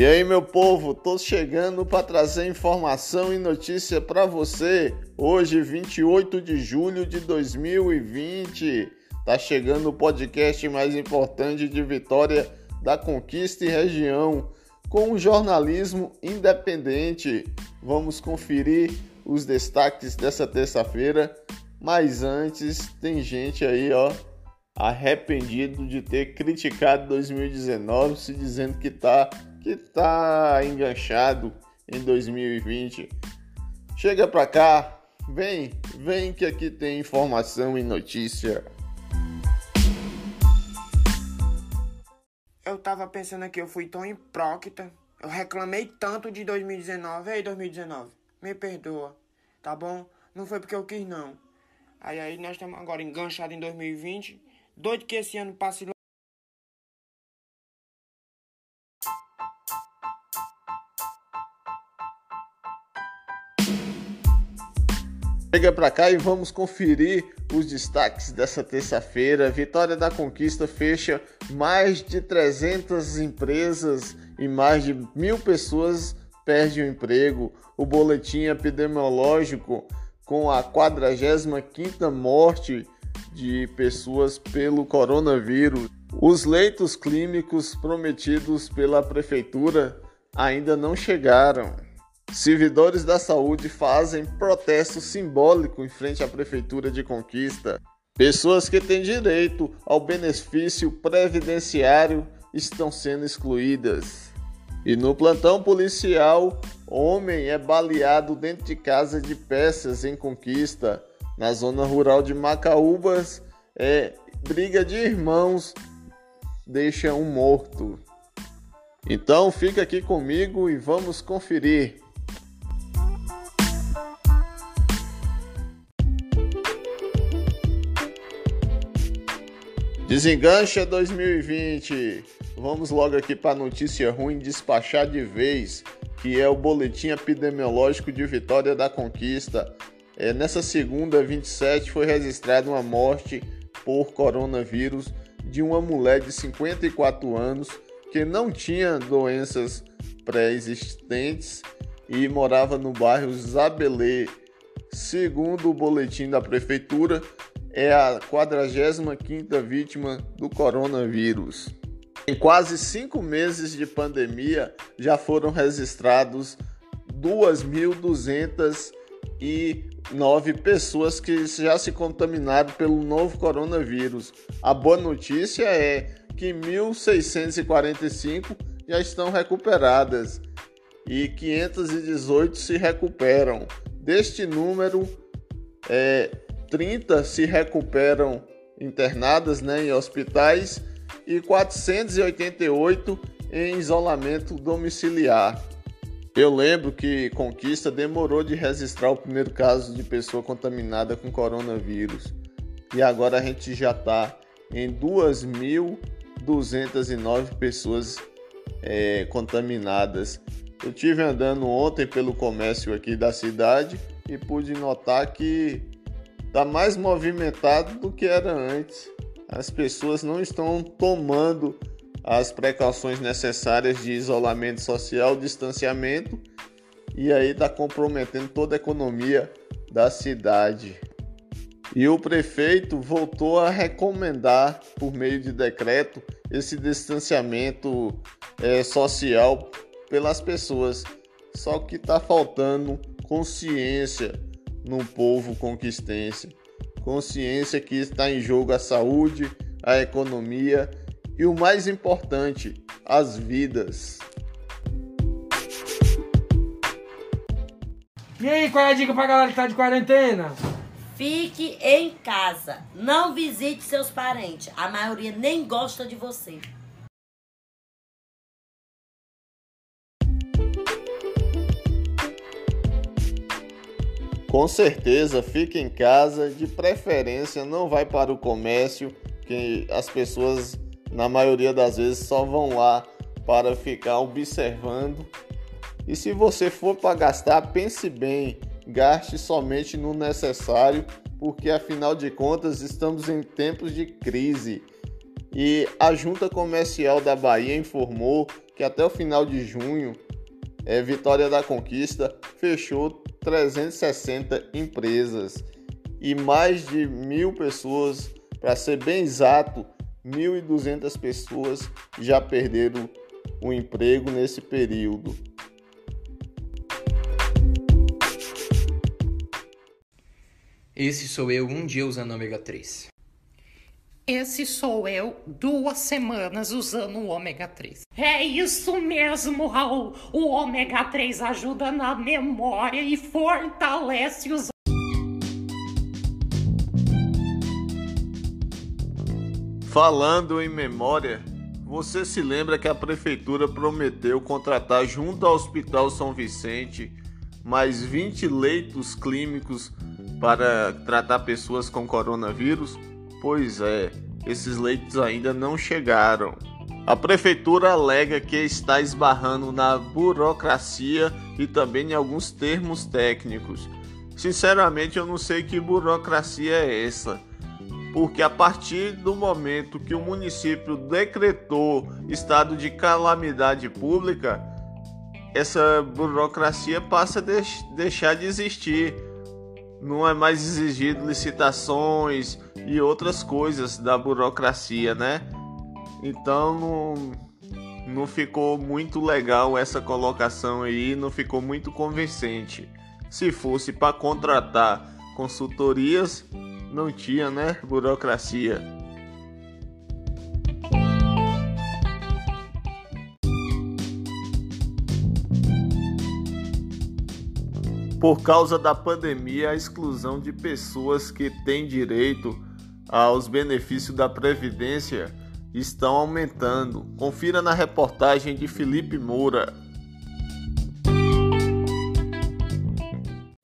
E aí, meu povo, tô chegando para trazer informação e notícia para você. Hoje, 28 de julho de 2020, tá chegando o podcast mais importante de Vitória da Conquista e região, com o jornalismo independente. Vamos conferir os destaques dessa terça-feira, mas antes tem gente aí, ó, arrependido de ter criticado 2019, se dizendo que tá que tá enganchado em 2020. Chega pra cá, vem, vem que aqui tem informação e notícia. Eu tava pensando aqui, eu fui tão hipócrita. Eu reclamei tanto de 2019. Ei, 2019, me perdoa, tá bom? Não foi porque eu quis, não. Aí, aí nós estamos agora enganchados em 2020. Doido que esse ano passe Chega para cá e vamos conferir os destaques dessa terça-feira. Vitória da Conquista fecha mais de 300 empresas e mais de mil pessoas perdem o emprego. O boletim epidemiológico com a 45ª morte de pessoas pelo coronavírus. Os leitos clínicos prometidos pela prefeitura ainda não chegaram. Servidores da saúde fazem protesto simbólico em frente à Prefeitura de Conquista. Pessoas que têm direito ao benefício previdenciário estão sendo excluídas. E no plantão policial, homem é baleado dentro de casa de peças em Conquista. Na zona rural de Macaúbas, é briga de irmãos deixa um morto. Então fica aqui comigo e vamos conferir. Desengancha 2020. Vamos logo aqui para a notícia ruim despachar de vez, que é o boletim epidemiológico de Vitória da Conquista. É, nessa segunda, 27, foi registrada uma morte por coronavírus de uma mulher de 54 anos que não tinha doenças pré-existentes e morava no bairro Zabelê. Segundo o boletim da prefeitura, é a 45ª vítima do coronavírus. Em quase cinco meses de pandemia, já foram registrados 2.209 pessoas que já se contaminaram pelo novo coronavírus. A boa notícia é que 1.645 já estão recuperadas e 518 se recuperam. Deste número, é, 30 se recuperam internadas né, em hospitais e 488 em isolamento domiciliar. Eu lembro que Conquista demorou de registrar o primeiro caso de pessoa contaminada com coronavírus e agora a gente já está em 2.209 pessoas é, contaminadas. Eu tive andando ontem pelo comércio aqui da cidade e pude notar que está mais movimentado do que era antes. As pessoas não estão tomando as precauções necessárias de isolamento social, distanciamento, e aí está comprometendo toda a economia da cidade. E o prefeito voltou a recomendar, por meio de decreto, esse distanciamento é, social pelas pessoas. Só que está faltando consciência no povo conquistense. Consciência que está em jogo a saúde, a economia e o mais importante, as vidas. E aí, qual é a dica pra galera que tá de quarentena? Fique em casa. Não visite seus parentes. A maioria nem gosta de você. Com certeza, fique em casa, de preferência não vai para o comércio, que as pessoas na maioria das vezes só vão lá para ficar observando. E se você for para gastar, pense bem, gaste somente no necessário, porque afinal de contas estamos em tempos de crise. E a Junta Comercial da Bahia informou que até o final de junho, é, Vitória da Conquista fechou 360 empresas e mais de mil pessoas, para ser bem exato, 1.200 pessoas já perderam o emprego nesse período. Esse sou eu um dia usando ômega 3. Esse sou eu duas semanas usando o ômega 3. É isso mesmo, Raul. O ômega 3 ajuda na memória e fortalece os. Falando em memória, você se lembra que a prefeitura prometeu contratar junto ao Hospital São Vicente mais 20 leitos clínicos para tratar pessoas com coronavírus? Pois é, esses leitos ainda não chegaram. A prefeitura alega que está esbarrando na burocracia e também em alguns termos técnicos. Sinceramente, eu não sei que burocracia é essa, porque a partir do momento que o município decretou estado de calamidade pública, essa burocracia passa a deixar de existir. Não é mais exigido licitações e outras coisas da burocracia, né? Então não, não ficou muito legal essa colocação aí, não ficou muito convincente. Se fosse para contratar consultorias, não tinha, né? Burocracia. Por causa da pandemia, a exclusão de pessoas que têm direito aos benefícios da Previdência estão aumentando. Confira na reportagem de Felipe Moura.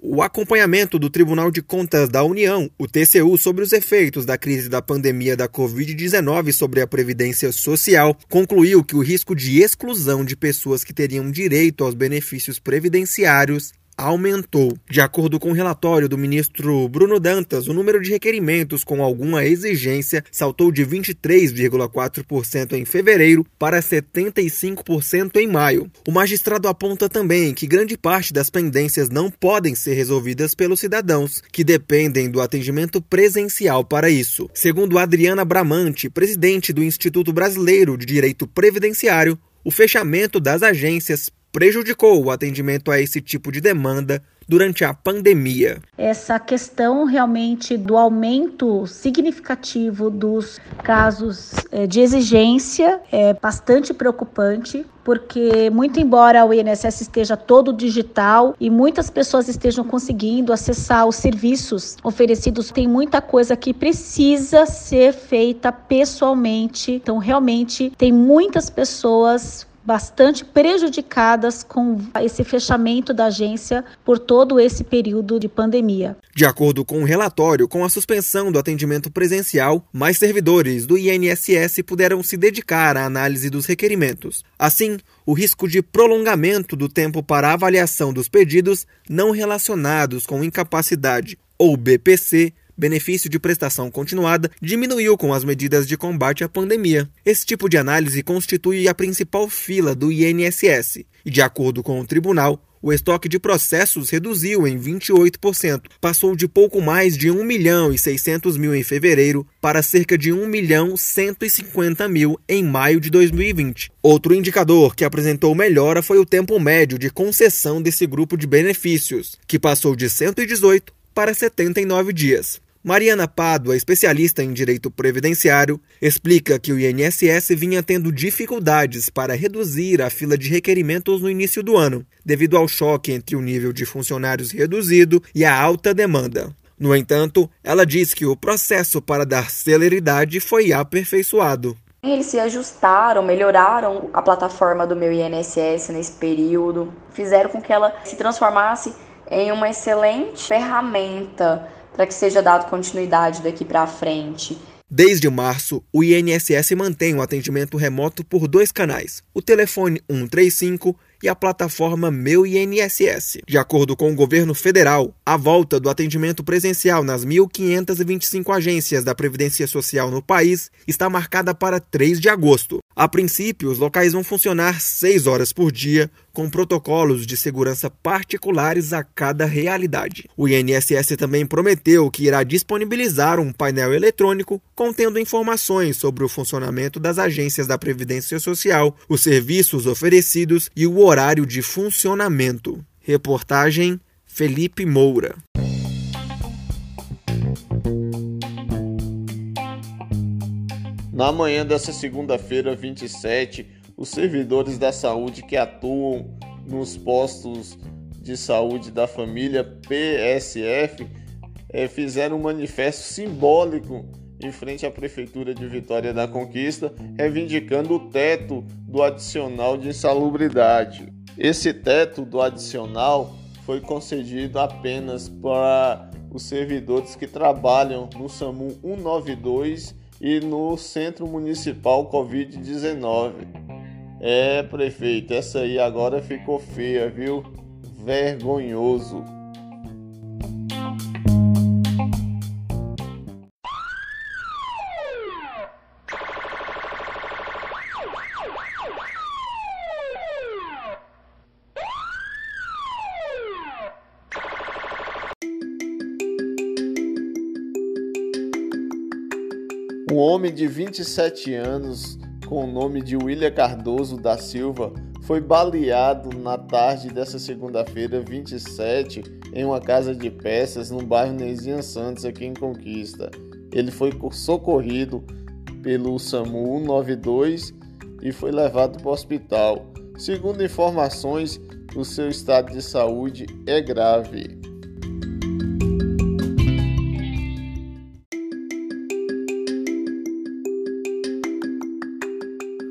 O acompanhamento do Tribunal de Contas da União, o TCU, sobre os efeitos da crise da pandemia da Covid-19 sobre a Previdência Social concluiu que o risco de exclusão de pessoas que teriam direito aos benefícios previdenciários aumentou. De acordo com o relatório do ministro Bruno Dantas, o número de requerimentos com alguma exigência saltou de 23,4% em fevereiro para 75% em maio. O magistrado aponta também que grande parte das pendências não podem ser resolvidas pelos cidadãos, que dependem do atendimento presencial para isso. Segundo Adriana Bramante, presidente do Instituto Brasileiro de Direito Previdenciário, o fechamento das agências prejudicou o atendimento a esse tipo de demanda durante a pandemia. Essa questão realmente do aumento significativo dos casos eh, de exigência é bastante preocupante, porque muito embora o INSS esteja todo digital e muitas pessoas estejam conseguindo acessar os serviços oferecidos, tem muita coisa que precisa ser feita pessoalmente. Então, realmente tem muitas pessoas bastante prejudicadas com esse fechamento da agência por todo esse período de pandemia. De acordo com o um relatório, com a suspensão do atendimento presencial, mais servidores do INSS puderam se dedicar à análise dos requerimentos. Assim, o risco de prolongamento do tempo para avaliação dos pedidos não relacionados com incapacidade ou BPC benefício de prestação continuada diminuiu com as medidas de combate à pandemia. Esse tipo de análise constitui a principal fila do INSS e, de acordo com o tribunal, o estoque de processos reduziu em 28%, passou de pouco mais de 1 milhão e 600 mil em fevereiro para cerca de 1 milhão 150 mil em maio de 2020. Outro indicador que apresentou melhora foi o tempo médio de concessão desse grupo de benefícios, que passou de 118 para 79 dias. Mariana Pádua, especialista em direito previdenciário, explica que o INSS vinha tendo dificuldades para reduzir a fila de requerimentos no início do ano, devido ao choque entre o nível de funcionários reduzido e a alta demanda. No entanto, ela diz que o processo para dar celeridade foi aperfeiçoado. Eles se ajustaram, melhoraram a plataforma do meu INSS nesse período, fizeram com que ela se transformasse em uma excelente ferramenta para que seja dado continuidade daqui para frente. Desde março, o INSS mantém o atendimento remoto por dois canais: o telefone 135 e a plataforma Meu INSS. De acordo com o governo federal, a volta do atendimento presencial nas 1.525 agências da Previdência Social no país está marcada para 3 de agosto. A princípio, os locais vão funcionar 6 horas por dia, com protocolos de segurança particulares a cada realidade. O INSS também prometeu que irá disponibilizar um painel eletrônico contendo informações sobre o funcionamento das agências da Previdência Social, os serviços oferecidos e o horário de funcionamento. Reportagem Felipe Moura. Na manhã dessa segunda-feira, 27, os servidores da saúde que atuam nos postos de saúde da família PSF é, fizeram um manifesto simbólico em frente à Prefeitura de Vitória da Conquista, reivindicando o teto do adicional de insalubridade. Esse teto do adicional foi concedido apenas para os servidores que trabalham no SAMU 192 e no Centro Municipal Covid-19. É, prefeito, essa aí agora ficou feia, viu? Vergonhoso. Um homem de 27 anos, com o nome de William Cardoso da Silva, foi baleado na tarde dessa segunda-feira, 27, em uma casa de peças no bairro Nezinha Santos, aqui em Conquista. Ele foi socorrido pelo SAMU 192 e foi levado para o hospital. Segundo informações, o seu estado de saúde é grave.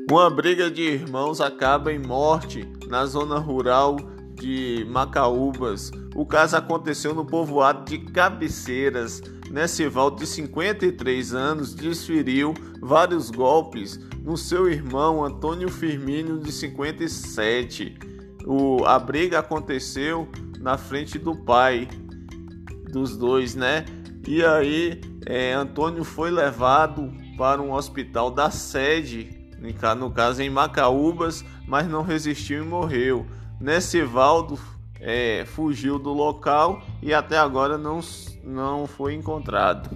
Uma briga de irmãos acaba em morte na zona rural de Macaúbas. O caso aconteceu no povoado de Cabeceiras. Nessivaldo, de 53 anos, desferiu vários golpes no seu irmão Antônio Firmino, de 57. O, a briga aconteceu na frente do pai dos dois, né? E aí, é, Antônio foi levado para um hospital da sede no caso em Macaúbas, mas não resistiu e morreu. Nessivaldo é, fugiu do local e até agora não, não foi encontrado.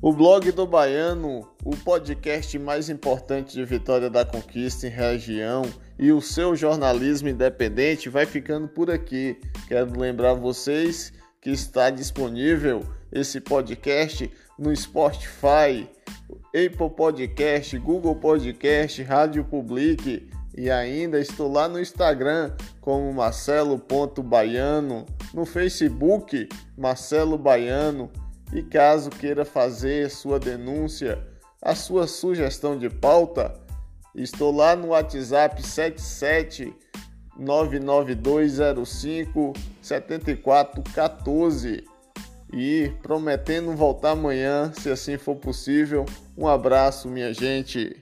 O blog do Baiano, o podcast mais importante de Vitória da Conquista em região e o seu jornalismo independente vai ficando por aqui. Quero lembrar vocês que está disponível esse podcast no Spotify, Apple Podcast, Google Podcast, Rádio Public e ainda estou lá no Instagram como marcelo.baiano, no Facebook Marcelo Baiano e caso queira fazer sua denúncia, a sua sugestão de pauta, estou lá no WhatsApp 77 99205 7414 e prometendo voltar amanhã, se assim for possível. Um abraço, minha gente.